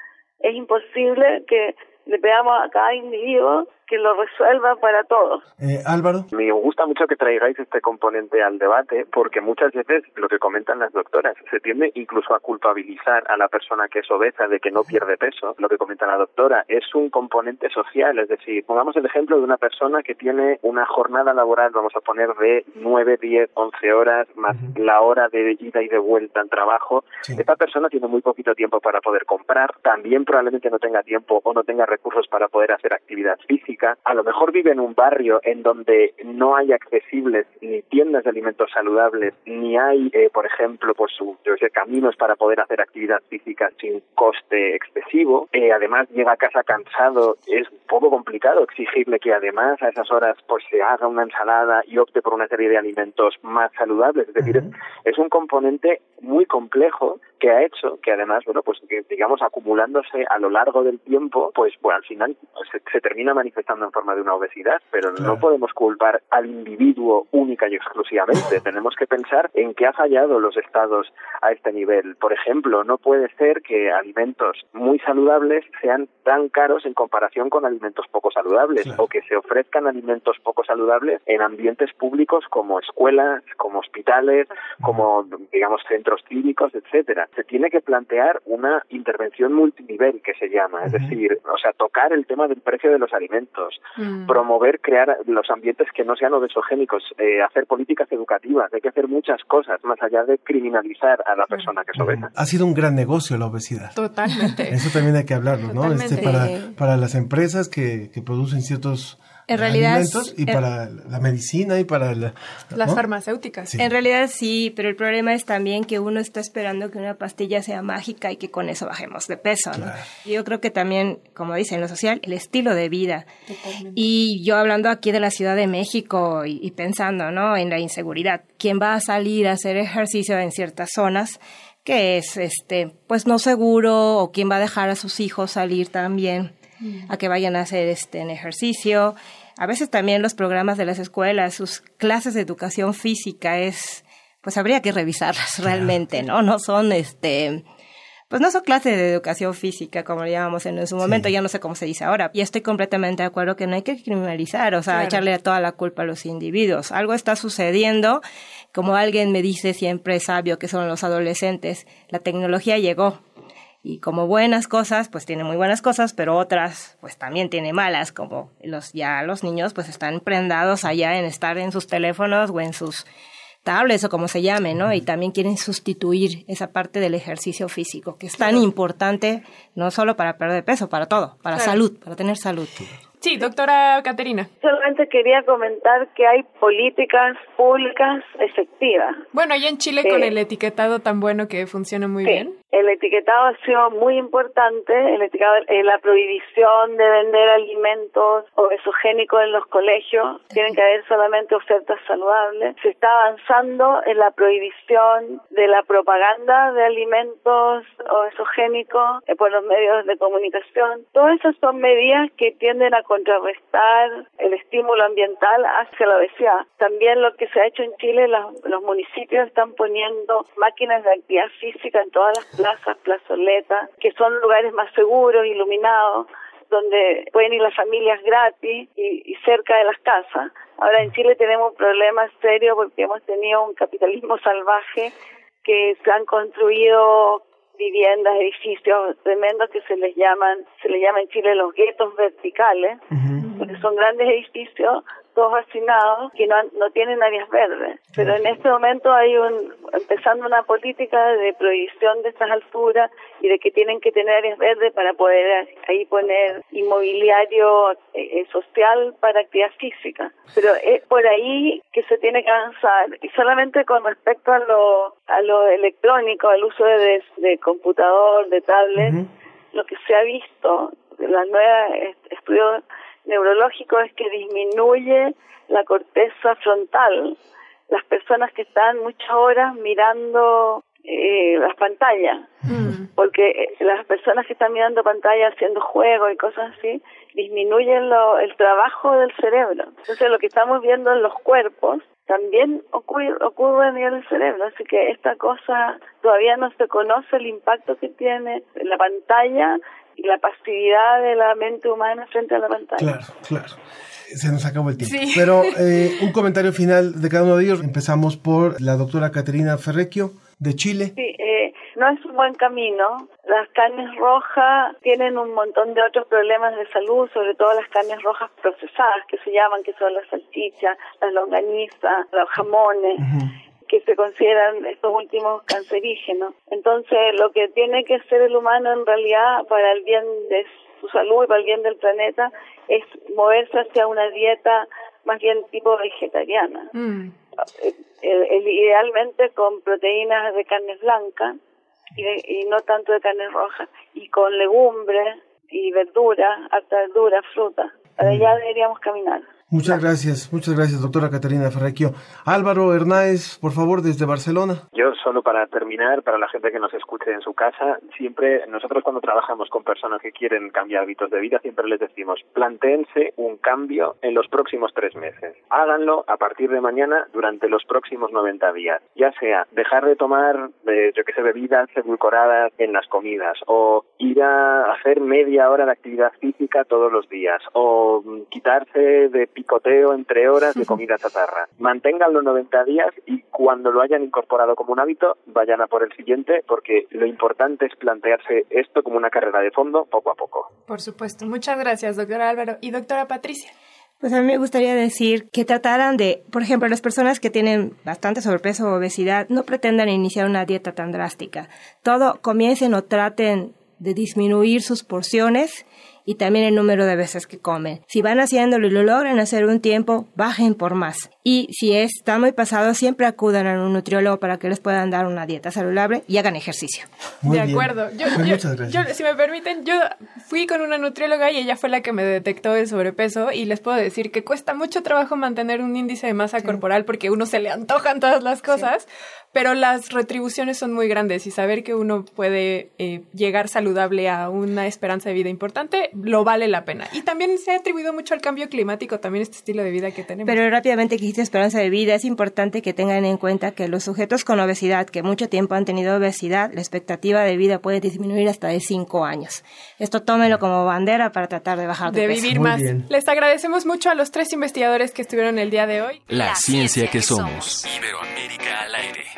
Es imposible que le veamos a cada individuo que lo resuelva para todos. Eh, Álvaro. Me gusta mucho que traigáis este componente al debate porque muchas veces lo que comentan las doctoras se tiende incluso a culpabilizar a la persona que es obesa de que no pierde peso. Lo que comenta la doctora es un componente social, es decir, pongamos el ejemplo de una persona que tiene una jornada laboral, vamos a poner de 9, 10, 11 horas más uh -huh. la hora de ida y de vuelta al trabajo. Sí. Esta persona tiene muy poquito tiempo para poder comprar, también probablemente no tenga tiempo o no tenga recursos para poder hacer actividad física a lo mejor vive en un barrio en donde no hay accesibles ni tiendas de alimentos saludables, ni hay, eh, por ejemplo, pues su, yo sé, caminos para poder hacer actividad física sin coste excesivo. Eh, además llega a casa cansado, es un poco complicado exigirle que además a esas horas pues se haga una ensalada y opte por una serie de alimentos más saludables. Es decir, uh -huh. es, es un componente muy complejo que ha hecho que además, bueno, pues que digamos acumulándose a lo largo del tiempo, pues bueno, al final se, se termina manifestando manifestando en forma de una obesidad, pero no podemos culpar al individuo única y exclusivamente. Tenemos que pensar en qué ha fallado los estados a este nivel. Por ejemplo, no puede ser que alimentos muy saludables sean tan caros en comparación con alimentos poco saludables o que se ofrezcan alimentos poco saludables en ambientes públicos como escuelas, como hospitales, como digamos centros cívicos, etcétera. Se tiene que plantear una intervención multinivel que se llama, es decir, o sea, tocar el tema del precio de los alimentos, Mm. promover crear los ambientes que no sean obesogénicos, eh, hacer políticas educativas, hay que hacer muchas cosas más allá de criminalizar a la persona que es obesa. Ha sido un gran negocio la obesidad. Totalmente. Eso también hay que hablarlo, ¿no? Totalmente. Este, para, para las empresas que, que producen ciertos En realidad, alimentos y en- para la medicina y para la, Las ¿no? farmacéuticas. Sí. En realidad sí, pero el problema es también que uno está esperando que una pastilla sea mágica y que con eso bajemos de peso, ¿no? Yo creo que también, como dice en lo social, el estilo de vida. Y yo hablando aquí de la Ciudad de México y, y pensando, ¿no? En la inseguridad. ¿Quién va a salir a hacer ejercicio en ciertas zonas? que es este pues no seguro o quién va a dejar a sus hijos salir también a que vayan a hacer este en ejercicio a veces también los programas de las escuelas sus clases de educación física es pues habría que revisarlas realmente no no son este pues no son clases de educación física como le llamamos en, su momento, ya no sé cómo se dice ahora. Y estoy completamente de acuerdo que no hay que criminalizar, o sea, Claro. echarle toda la culpa a los individuos. Algo está sucediendo, como alguien me dice siempre sabio que son los adolescentes, la tecnología llegó. Y como buenas cosas, pues tiene muy buenas cosas, pero otras, pues también tiene malas, como los ya los niños, pues están prendados allá en estar en sus teléfonos o en sus tablets o como se llame, ¿no? Y también quieren sustituir esa parte del ejercicio físico, que es tan importante no solo para perder peso, para todo, para Claro. salud, para tener salud. Sí, doctora Caterina. Solamente quería comentar que hay políticas públicas efectivas. Bueno, allá en Chile Sí. con el etiquetado tan bueno que funciona muy Sí, bien. El etiquetado ha sido muy importante, el etiquetado, eh, la prohibición de vender alimentos obesogénicos en los colegios, tienen que haber solamente ofertas saludables. Se está avanzando en la prohibición de la propaganda de alimentos obesogénicos eh, por los medios de comunicación. Todas esas son medidas que tienden a contrarrestar el estímulo ambiental hacia la obesidad. También lo que se ha hecho en Chile, las- los municipios están poniendo máquinas de actividad física en todas las plazas, plazoletas, que son lugares más seguros, iluminados, donde pueden ir las familias gratis y, y cerca de las casas. Ahora en Chile tenemos un problema serio porque hemos tenido un capitalismo salvaje que se han construido viviendas, edificios tremendos que se les llaman, se les llama en Chile los guetos verticales, porque son grandes edificios, todos hacinados, que no, no tienen áreas verdes. Pero en este momento hay un, empezando una política de prohibición de estas alturas y de que tienen que tener áreas verdes para poder ahí poner inmobiliario eh, eh, social para actividad física. Pero es por ahí que se tiene que avanzar. Y solamente con respecto a lo, a lo electrónico, al uso de, de computador, de tablet, lo que se ha visto, la nueva est- estudio neurológico es que disminuye la corteza frontal. Las personas que están muchas horas mirando eh, las pantallas, porque eh, las personas que están mirando pantallas haciendo juegos y cosas así, disminuyen lo- el trabajo del cerebro. Entonces lo que estamos viendo en los cuerpos también ocurre, ocurre a nivel del cerebro, así que esta cosa todavía no se conoce el impacto que tiene la pantalla y la pasividad de la mente humana frente a la pantalla. Claro, claro. Se nos acabó el tiempo. Sí. Pero eh, un comentario final de cada uno de ellos. Empezamos por la doctora Caterina Ferrecchio de Chile. Sí, eh, no es un buen camino. Las carnes rojas tienen un montón de otros problemas de salud, sobre todo las carnes rojas procesadas, que se llaman, que son las salchichas, las longanizas, los jamones que se consideran estos últimos cancerígenos. Entonces, lo que tiene que hacer el humano en realidad para el bien de su salud y para el bien del planeta es moverse hacia una dieta más bien tipo vegetariana. Mm. Eh, eh, idealmente con proteínas de carnes blancas y, de- y no tanto de carnes rojas y con legumbres y verduras, harta verdura, fruta. Para allá deberíamos caminar. Muchas gracias, muchas gracias, doctora Caterina Ferrequio. Álvaro Hernández, por favor, desde Barcelona. Yo solo para terminar, para la gente que nos escuche en su casa, siempre nosotros cuando trabajamos con personas que quieren cambiar hábitos de vida, siempre les decimos, plantéense un cambio en los próximos tres meses. Háganlo a partir de mañana durante los próximos 90 días. Ya sea dejar de tomar, eh, yo que sé, bebidas edulcoradas en las comidas, o ir a hacer media hora de actividad física todos los días, o mm, quitarse de picoteo entre horas de comida chatarra. Mantengan los 90 días y cuando lo hayan incorporado como un hábito, vayan a por el siguiente, porque lo importante es plantearse esto como una carrera de fondo poco a poco. Por supuesto. Muchas gracias, doctora Álvaro. Y doctora Patricia. Pues a mí me gustaría decir que trataran de, por ejemplo, las personas que tienen bastante sobrepeso o obesidad, no pretendan iniciar una dieta tan drástica. Todo comiencen o traten de disminuir sus porciones y también el número de veces que comen. Si van haciéndolo y lo logran hacer un tiempo, bajen por más. Y si está muy pasado, siempre acudan a un nutriólogo para que les puedan dar una dieta saludable y hagan ejercicio. Muy de bien. acuerdo. Yo, Pues yo- muchas gracias. yo, si me permiten, yo fui con una nutrióloga y ella fue la que me detectó el sobrepeso y les puedo decir que cuesta mucho trabajo mantener un índice de masa corporal porque uno se le antojan todas las cosas, pero las retribuciones son muy grandes y saber que uno puede eh, llegar saludable a una esperanza de vida importante lo vale la pena. Y también se ha atribuido mucho al cambio climático, también este estilo de vida que tenemos. Pero rápidamente que dijiste esperanza de vida, es importante que tengan en cuenta que los sujetos con obesidad, que mucho tiempo han tenido obesidad, la expectativa de vida puede disminuir hasta de 5 años. Esto tómenlo como bandera para tratar de bajar de, de peso. vivir más. Les agradecemos mucho a los tres investigadores que estuvieron el día de hoy. La ciencia que somos. Iberoamérica al aire.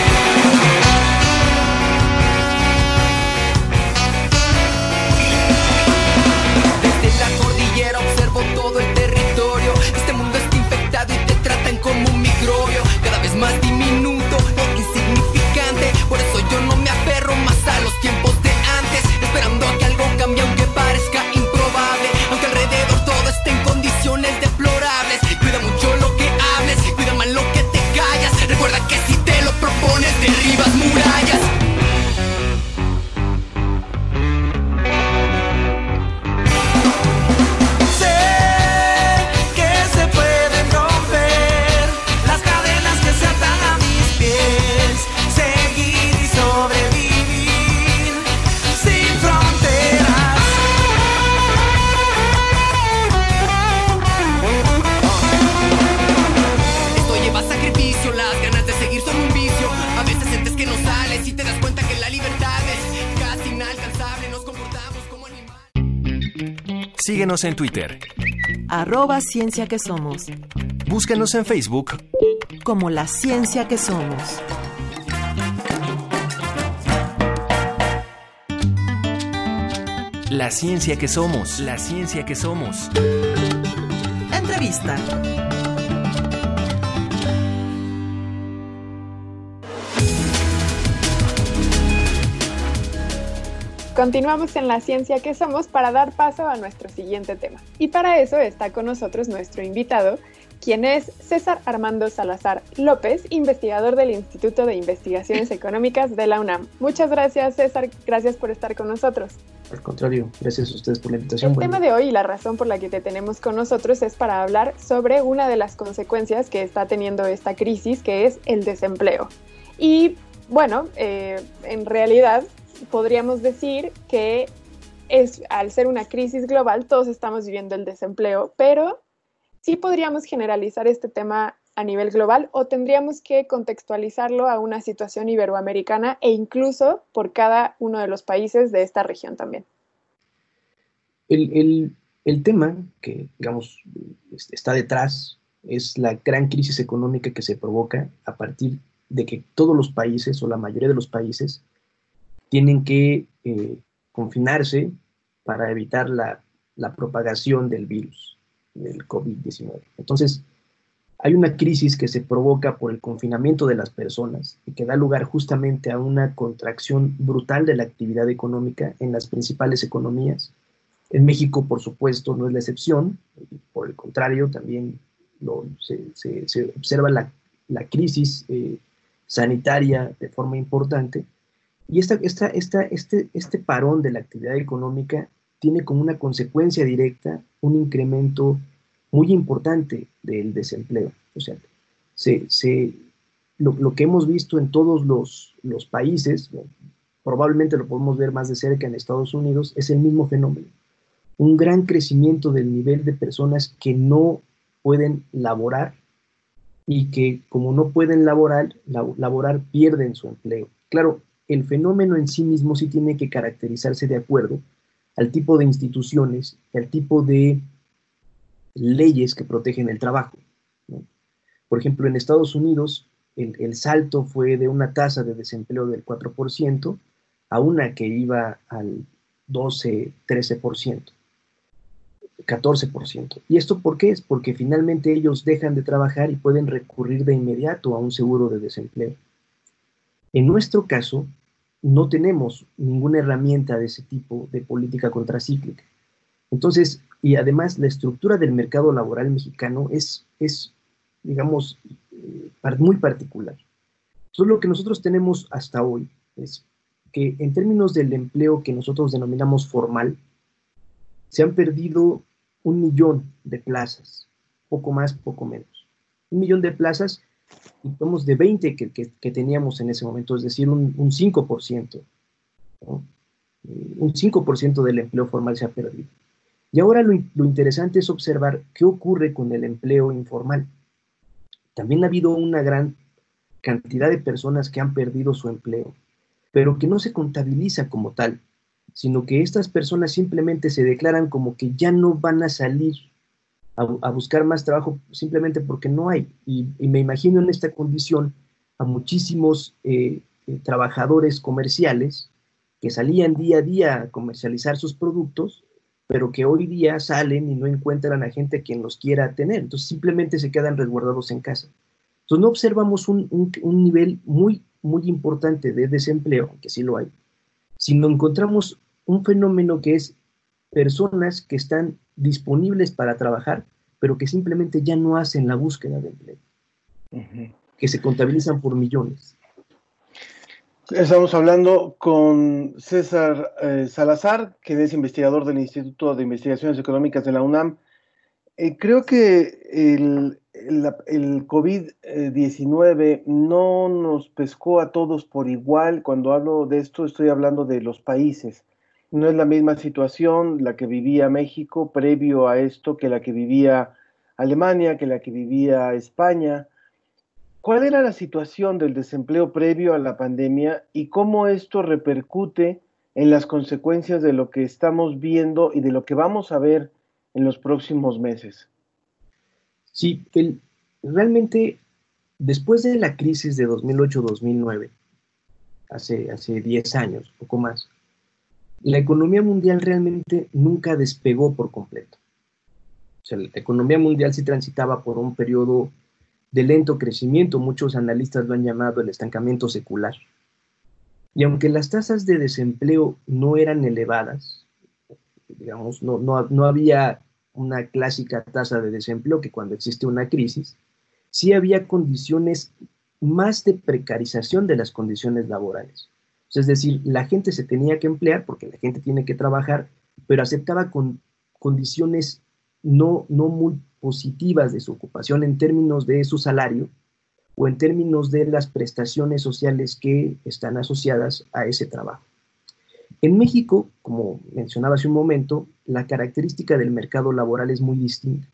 Síguenos en Twitter. Arroba ciencia que somos. Búscanos en Facebook Como la ciencia que somos. La ciencia que somos. La ciencia que somos. Entrevista. Continuamos en la ciencia que somos para dar paso a nuestro siguiente tema. Y para eso está con nosotros nuestro invitado, quien es César Armando Salazar López, investigador del Instituto de Investigaciones Económicas de la UNAM. Muchas gracias, César. Gracias por estar con nosotros. Al contrario, gracias a ustedes por la invitación. El tema de hoy y la razón por la que te tenemos con nosotros es para hablar sobre una de las consecuencias que está teniendo esta crisis, que es el desempleo. Y bueno, eh, en realidad podríamos decir que es, al ser una crisis global, todos estamos viviendo el desempleo, pero sí podríamos generalizar este tema a nivel global o tendríamos que contextualizarlo a una situación iberoamericana e incluso por cada uno de los países de esta región también. El, el- tema que, digamos, es- está detrás es la gran crisis económica que se provoca a partir de que todos los países o la mayoría de los países tienen que eh, confinarse para evitar la, propagación del virus, del COVID-19. Entonces, hay una crisis que se provoca por el confinamiento de las personas y que da lugar justamente a una contracción brutal de la actividad económica en las principales economías. En México, por supuesto, no es la excepción, por el contrario, también se, se- se observa la, la crisis eh, sanitaria de forma importante. Y esta, esta, esta, este, este parón de la actividad económica tiene como una consecuencia directa un incremento muy importante del desempleo. O sea, se, lo, que hemos visto en todos los, los países, probablemente lo podemos ver más de cerca en Estados Unidos, es el mismo fenómeno. Un gran crecimiento del nivel de personas que no pueden laborar y que como no pueden laborar, laborar pierden su empleo. Claro, el fenómeno en sí mismo sí tiene que caracterizarse de acuerdo al tipo de instituciones, al tipo de leyes que protegen el trabajo. Por ejemplo, en Estados Unidos el, el, salto fue de una tasa de desempleo del 4% a una que iba al 12, 13%, 14%. ¿Y esto por qué? Es porque finalmente ellos dejan de trabajar y pueden recurrir de inmediato a un seguro de desempleo. En nuestro caso, no tenemos ninguna herramienta de ese tipo de política contracíclica. Entonces, y además la estructura del mercado laboral mexicano es, es digamos, eh, muy particular. Entonces, lo que nosotros tenemos hasta hoy es que en términos del empleo que nosotros denominamos formal, se han perdido un millón de plazas, poco más, poco menos. Un millón de plazas, somos de 20 que, teníamos en ese momento, es decir, un, 5%. Un 5% del empleo formal se ha perdido. Y ahora lo, lo interesante es observar qué ocurre con el empleo informal. También ha habido una gran cantidad de personas que han perdido su empleo pero que no se contabiliza como tal, sino que estas personas simplemente se declaran como que ya no van a salir a, buscar más trabajo simplemente porque no hay. Y, me imagino en esta condición a muchísimos eh, eh, trabajadores comerciales que salían día a día a comercializar sus productos, pero que hoy día salen y no encuentran a gente quien los quiera tener. Entonces simplemente se quedan resguardados en casa. Entonces no observamos un, un nivel muy muy importante de desempleo, que sí lo hay, sino encontramos un fenómeno que es personas que están disponibles para trabajar, pero que simplemente ya no hacen la búsqueda de empleo, que se contabilizan por millones. Estamos hablando con César eh, Salazar, que es investigador del Instituto de Investigaciones Económicas de la UNAM. Eh, creo que el, el, COVID-19 no nos pescó a todos por igual. Cuando hablo de esto estoy hablando de los países. No es la misma situación la que vivía México previo a esto que la que vivía Alemania, que la que vivía España. ¿Cuál era la situación del desempleo previo a la pandemia y cómo esto repercute en las consecuencias de lo que estamos viendo y de lo que vamos a ver en los próximos meses? Sí, el, realmente después de la crisis de 2008-2009, hace, hace 10 años, poco más, la economía mundial realmente nunca despegó por completo. La economía mundial sí transitaba por un periodo de lento crecimiento, muchos analistas lo han llamado el estancamiento secular. Y aunque las tasas de desempleo no eran elevadas, digamos, no, no, no había una clásica tasa de desempleo que cuando existe una crisis, sí había condiciones más de precarización de las condiciones laborales. Es decir, la gente se tenía que emplear porque la gente tiene que trabajar, pero aceptaba con condiciones no, no muy positivas de su ocupación en términos de su salario o en términos de las prestaciones sociales que están asociadas a ese trabajo. En México, como mencionaba hace un momento, la característica del mercado laboral es muy distinta.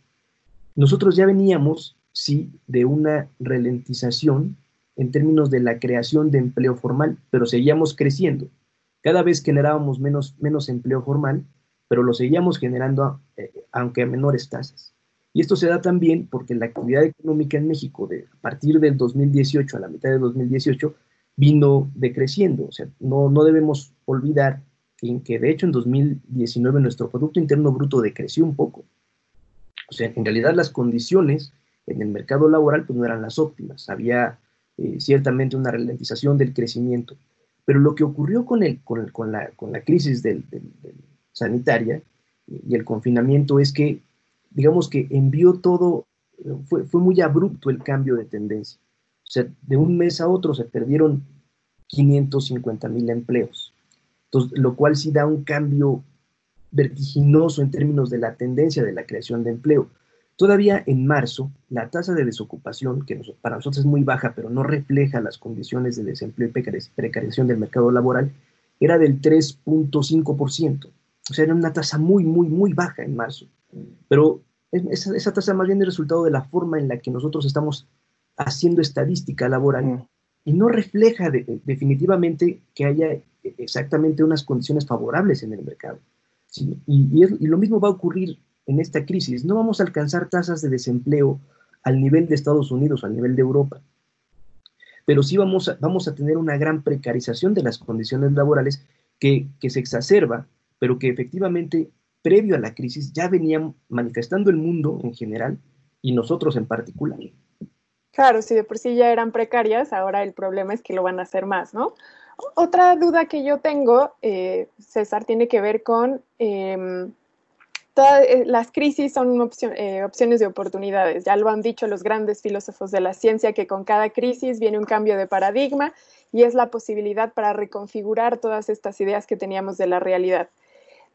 Nosotros ya veníamos, sí, de una ralentización en términos de la creación de empleo formal, pero seguíamos creciendo. Cada vez generábamos menos, menos empleo formal, pero lo seguíamos generando eh, aunque a menores tasas. Y esto se da también porque la actividad económica en México, de, a partir del 2018 a la mitad de 2018, vino decreciendo. O sea, no, no debemos olvidar que, que, de hecho en 2019 nuestro Producto Interno Bruto decreció un poco. O sea, en realidad las condiciones en el mercado laboral pues no eran las óptimas. Había eh, ciertamente una ralentización del crecimiento. Pero lo que ocurrió con, el, con, la, con la, crisis del, sanitaria y el confinamiento es que, digamos que envió todo, fue, fue muy abrupto el cambio de tendencia. O sea, de un mes a otro se perdieron 550 mil empleos. Entonces, lo cual sí da un cambio vertiginoso en términos de la tendencia de la creación de empleo. Todavía en marzo, la tasa de desocupación, que para nosotros es muy baja, pero no refleja las condiciones de desempleo y precarización del mercado laboral, era del 3.5%. O sea, era una tasa muy, muy, muy baja en marzo. Pero esa, esa tasa más bien es resultado de la forma en la que nosotros estamos haciendo estadística laboral mm. y no refleja definitivamente que haya exactamente unas condiciones favorables en el mercado. y, lo mismo va a ocurrir en esta crisis. No vamos a alcanzar tasas de desempleo al nivel de Estados Unidos, al nivel de Europa, pero sí vamos a, vamos a tener una gran precarización de las condiciones laborales que, que se exacerba, pero que efectivamente previo a la crisis ya venía manifestando el mundo en general y nosotros en particular. Claro, si de por sí ya eran precarias, ahora el problema es que lo van a hacer más, ¿no? Otra duda que yo tengo, eh, César, tiene que ver con em, todas eh, las crisis son eh, opciones de oportunidades. Ya lo han dicho los grandes filósofos de la ciencia que con cada crisis viene un cambio de paradigma y es la posibilidad para reconfigurar todas estas ideas que teníamos de la realidad.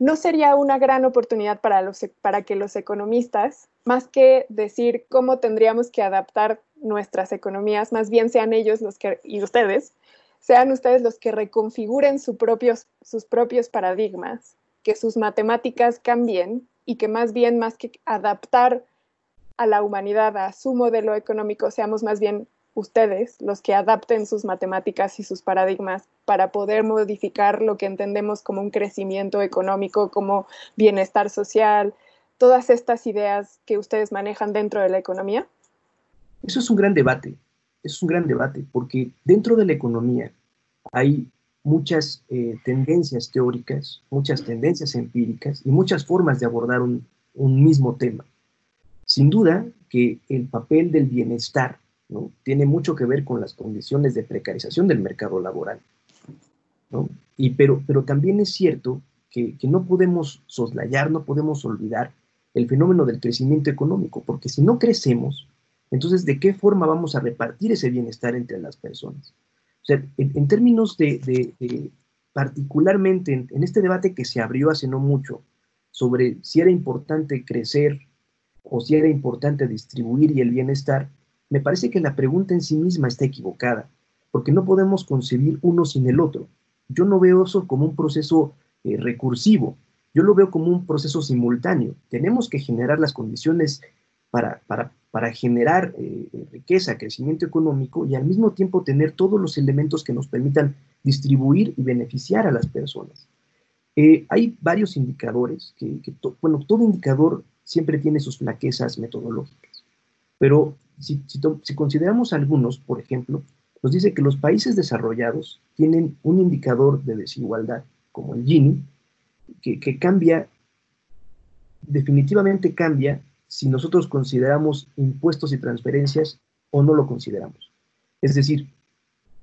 ¿No sería una gran oportunidad para, los, para que los economistas, más que decir cómo tendríamos que adaptar nuestras economías, más bien sean ellos los que, y ustedes, sean ustedes los que reconfiguren sus propios, sus propios paradigmas, que sus matemáticas cambien y que más bien, más que adaptar a la humanidad a su modelo económico, seamos más bien ustedes los que adapten sus matemáticas y sus paradigmas para poder modificar lo que entendemos como un crecimiento económico, como bienestar social, todas estas ideas que ustedes manejan dentro de la economía? Eso es un gran debate es un gran debate, porque dentro de la economía hay muchas eh, tendencias teóricas, muchas tendencias empíricas y muchas formas de abordar un, mismo tema. Sin duda que el papel del bienestar ¿no? tiene mucho que ver con las condiciones de precarización del mercado laboral. Y, pero, pero también es cierto que, que no podemos soslayar, no podemos olvidar el fenómeno del crecimiento económico, porque si no crecemos, entonces, ¿de qué forma vamos a repartir ese bienestar entre las personas? O sea, en, términos de, particularmente en, este debate que se abrió hace no mucho sobre si era importante crecer o si era importante distribuir y el bienestar, me parece que la pregunta en sí misma está equivocada, porque no podemos concebir uno sin el otro. Yo no veo eso como un proceso eh, recursivo, yo lo veo como un proceso simultáneo. Tenemos que generar las condiciones para, para para generar eh, riqueza, crecimiento económico y al mismo tiempo tener todos los elementos que nos permitan distribuir y beneficiar a las personas. Eh, hay varios indicadores, que, bueno, todo indicador siempre tiene sus flaquezas metodológicas, pero si, si, consideramos algunos, por ejemplo, nos dice que los países desarrollados tienen un indicador de desigualdad, como el Gini, que, que cambia, definitivamente cambia si nosotros consideramos impuestos y transferencias o no lo consideramos. Es decir,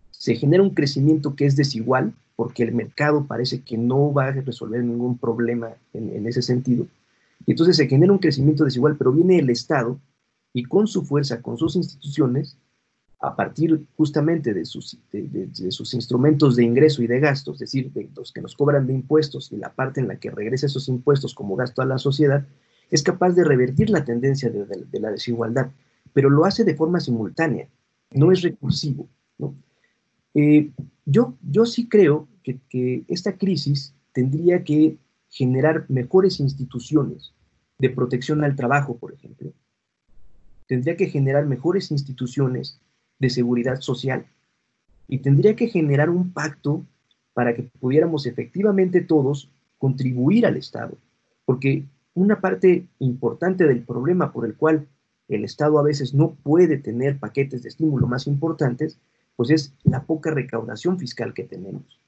se genera un crecimiento que es desigual porque el mercado parece que no va a resolver ningún problema en, ese sentido. Y entonces se genera un crecimiento desigual, pero viene el Estado y con su fuerza, con sus instituciones, a partir justamente de sus, de, sus instrumentos de ingreso y de gasto, es decir, de los que nos cobran de impuestos y la parte en la que regresa esos impuestos como gasto a la sociedad, es capaz de revertir la tendencia de, la desigualdad, pero lo hace de forma simultánea, no es recursivo. Eh, yo, yo sí creo que, que esta crisis tendría que generar mejores instituciones de protección al trabajo, por ejemplo. Tendría que generar mejores instituciones de seguridad social y tendría que generar un pacto para que pudiéramos efectivamente todos contribuir al Estado, porque una parte importante del problema por el cual el Estado a veces no puede tener paquetes de estímulo más importantes, pues es la poca recaudación fiscal que tenemos,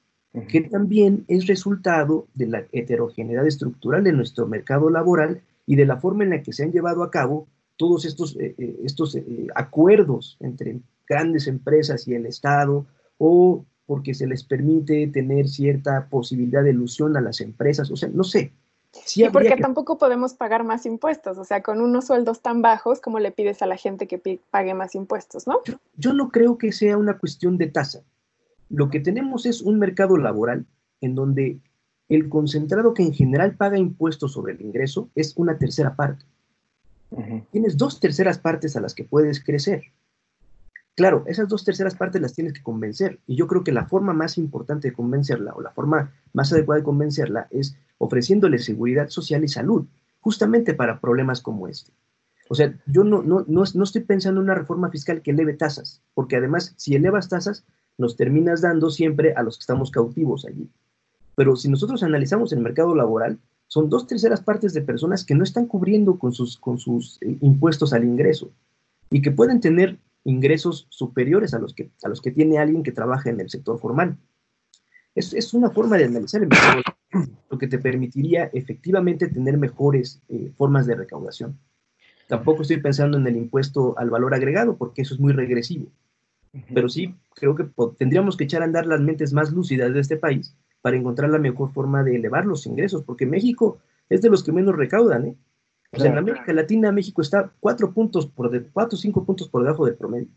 que también es resultado de la heterogeneidad estructural de nuestro mercado laboral y de la forma en la que se han llevado a cabo todos estos, eh, eh, estos eh, acuerdos entre grandes empresas y el Estado, o porque se les permite tener cierta posibilidad de ilusión a las empresas, o sea, no sé, Sí, y porque tampoco podemos pagar más impuestos, o sea, con unos sueldos tan bajos, ¿cómo le pides a la gente que pague más impuestos, no? Yo, no creo que sea una cuestión de tasa. Lo que tenemos es un mercado laboral en donde el concentrado que en general paga impuestos sobre el ingreso es una tercera parte. tienes dos terceras partes a las que puedes crecer. Claro, esas dos terceras partes las tienes que convencer. Y yo creo que la forma más importante de convencerla o la forma más adecuada de convencerla es ofreciéndole seguridad social y salud, justamente para problemas como este. O sea, yo no, no, no, no estoy pensando en una reforma fiscal que eleve tasas, porque además, si elevas tasas, nos terminas dando siempre a los que estamos cautivos allí. Pero si nosotros analizamos el mercado laboral, son dos terceras partes de personas que no están cubriendo con sus, con sus eh, impuestos al ingreso y que pueden tener ingresos superiores a los que, a los que tiene alguien que trabaja en el sector formal. Es, es una forma de analizar el mercado, lo que te permitiría efectivamente tener mejores eh, formas de recaudación. Tampoco estoy pensando en el impuesto al valor agregado, porque eso es muy regresivo. Pero sí creo que tendríamos que echar a andar las mentes más lúcidas de este país para encontrar la mejor forma de elevar los ingresos, porque México es de los que menos recaudan, ¿eh? O sea, en América Latina México está cuatro puntos por de, cuatro o cinco puntos por debajo del promedio.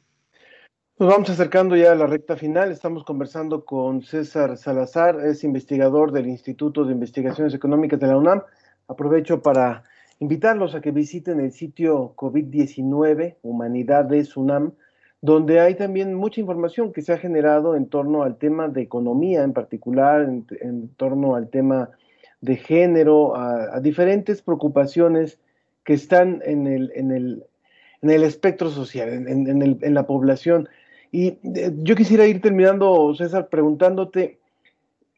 Nos vamos acercando ya a la recta final. Estamos conversando con César Salazar, es investigador del Instituto de Investigaciones Económicas de la UNAM. Aprovecho para invitarlos a que visiten el sitio COVID-19 Humanidades UNAM donde hay también mucha información que se ha generado en torno al tema de economía en particular, en, torno al tema de género, a, diferentes preocupaciones que están en el, en el, en el espectro social, en, en la población. Y eh, yo quisiera ir terminando, César, preguntándote,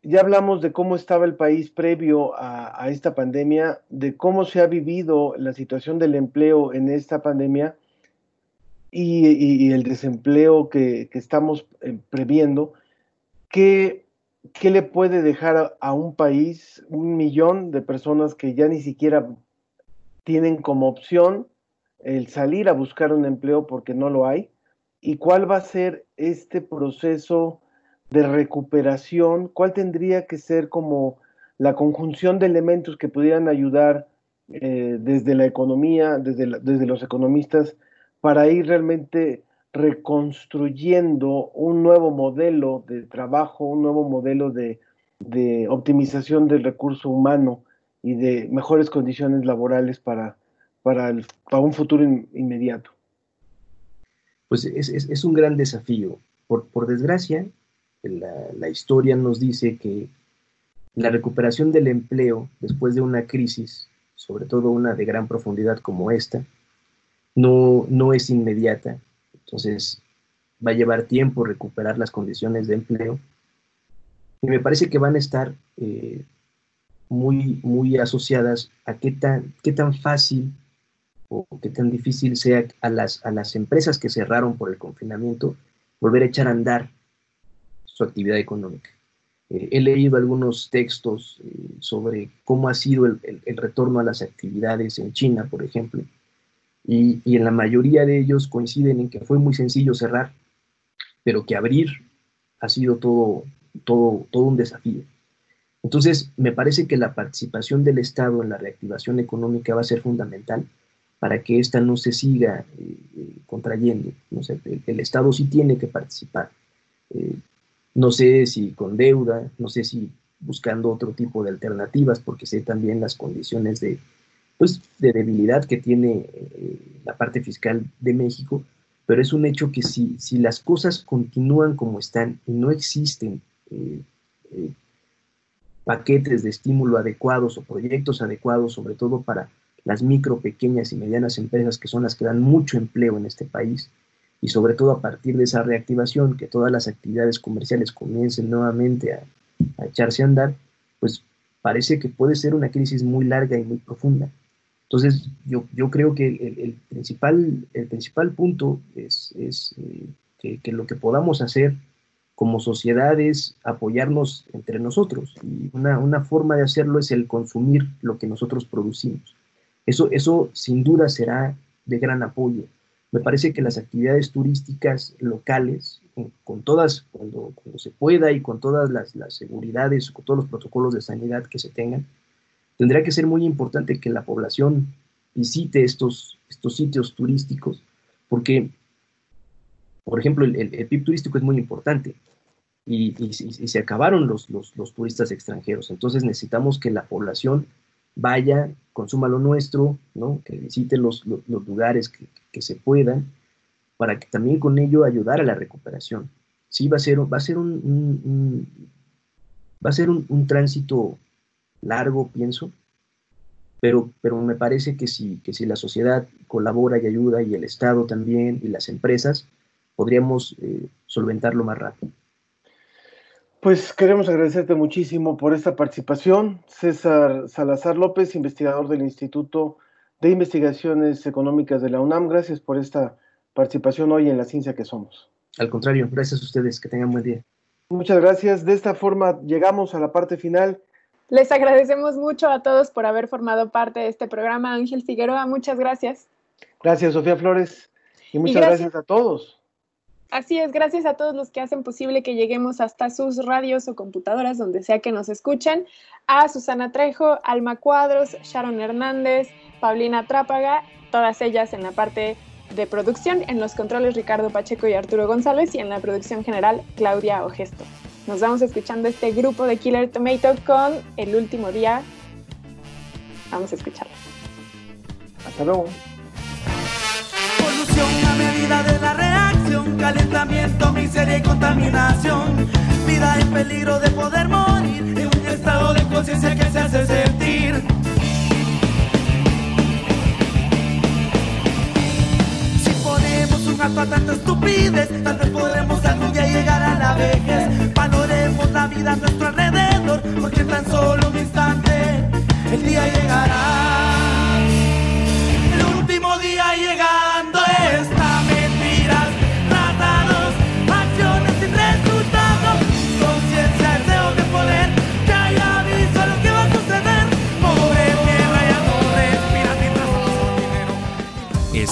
ya hablamos de cómo estaba el país previo a, esta pandemia, de cómo se ha vivido la situación del empleo en esta pandemia, y, el desempleo que, estamos eh, previendo, ¿qué, ¿qué, le puede dejar a, un país un millón de personas que ya ni siquiera tienen como opción el salir a buscar un empleo porque no lo hay? ¿Y cuál va a ser este proceso de recuperación? ¿Cuál tendría que ser como la conjunción de elementos que pudieran ayudar eh, desde la economía, desde, desde los economistas, para ir realmente reconstruyendo un nuevo modelo de trabajo, un nuevo modelo de, optimización del recurso humano y de mejores condiciones laborales para, para, un futuro inmediato. Pues es, un gran desafío. Por, por desgracia, la, la, historia nos dice que la recuperación del empleo después de una crisis, sobre todo una de gran profundidad como esta, no, no es inmediata, entonces va a llevar tiempo recuperar las condiciones de empleo. Y me parece que van a estar eh, muy, muy asociadas a qué tan, qué tan fácil o qué tan difícil sea a las, a las empresas que cerraron por el confinamiento volver a echar a andar su actividad económica. Eh, he leído algunos textos eh, sobre cómo ha sido el, retorno a las actividades en China, por ejemplo, y, en la mayoría de ellos coinciden en que fue muy sencillo cerrar, pero que abrir ha sido todo, todo, todo un desafío. Entonces, me parece que la participación del Estado en la reactivación económica va a ser fundamental para que ésta no se siga eh, eh, contrayendo. El, Estado sí tiene que participar. Eh, no sé si con deuda, no sé si buscando otro tipo de alternativas, porque sé también las condiciones de, pues, de debilidad que tiene eh, la parte fiscal de México, pero es un hecho que si, si las cosas continúan como están y no existen paquetes de estímulo adecuados o proyectos adecuados, sobre todo para las micro, pequeñas y medianas empresas que son las que dan mucho empleo en este país, y sobre todo a partir de esa reactivación, que todas las actividades comerciales comiencen nuevamente a, echarse a andar, pues parece que puede ser una crisis muy larga y muy profunda. Entonces, yo, yo creo que el, principal, el principal punto es, eh, que, lo que podamos hacer como sociedad es apoyarnos entre nosotros. Y una, forma de hacerlo es el consumir lo que nosotros producimos. Eso, eso sin duda será de gran apoyo. Me parece que las actividades turísticas locales, con, todas, cuando, se pueda y con todas las, las seguridades, con todos los protocolos de sanidad que se tengan, tendría que ser muy importante que la población visite estos, estos sitios turísticos, porque, por ejemplo, el, PIB turístico es muy importante y, se acabaron los, los, turistas extranjeros. Entonces necesitamos que la población vaya, consuma lo nuestro, ¿no? que visite los, lugares que, se puedan, para que también con ello ayudar a la recuperación. Sí, va a ser, va a ser un, va a ser un, tránsito largo, pienso, pero, pero me parece que si, que si la sociedad colabora y ayuda, y el Estado también, y las empresas, podríamos eh, solventarlo más rápido. Pues queremos agradecerte muchísimo por esta participación. César Salazar López, investigador del Instituto de Investigaciones Económicas de la UNAM, gracias por esta participación hoy en La Ciencia que Somos. Al contrario, gracias a ustedes, que tengan buen día. Muchas gracias. De esta forma llegamos a la parte final. Les agradecemos mucho a todos por haber formado parte de este programa. Ángel Figueroa, muchas gracias. Gracias, Sofía Flores. Y muchas gracias a todos. Así es, gracias a todos los que hacen posible que lleguemos hasta sus radios o computadoras, donde sea que nos escuchen, a Susana Trejo, Alma Cuadros, Sharon Hernández, Paulina Trápaga, todas ellas en la parte de producción, en los controles Ricardo Pacheco y Arturo González y en la producción general Claudia Ogesto. Nos vamos escuchando este grupo de Killer Tomato con El último día. Vamos a escucharlo. Hasta luego. Polución a medida de la reacción, calentamiento, miseria y contaminación. Vida en peligro de poder morir en un estado de conciencia que se hace sentir. Si ponemos un alto a tanta estupidez, tal vez podremos algún día llegar a la vejez. Valoremos la vida a nuestro alrededor, porque tan solo un instante el día llegará. El último día llegando está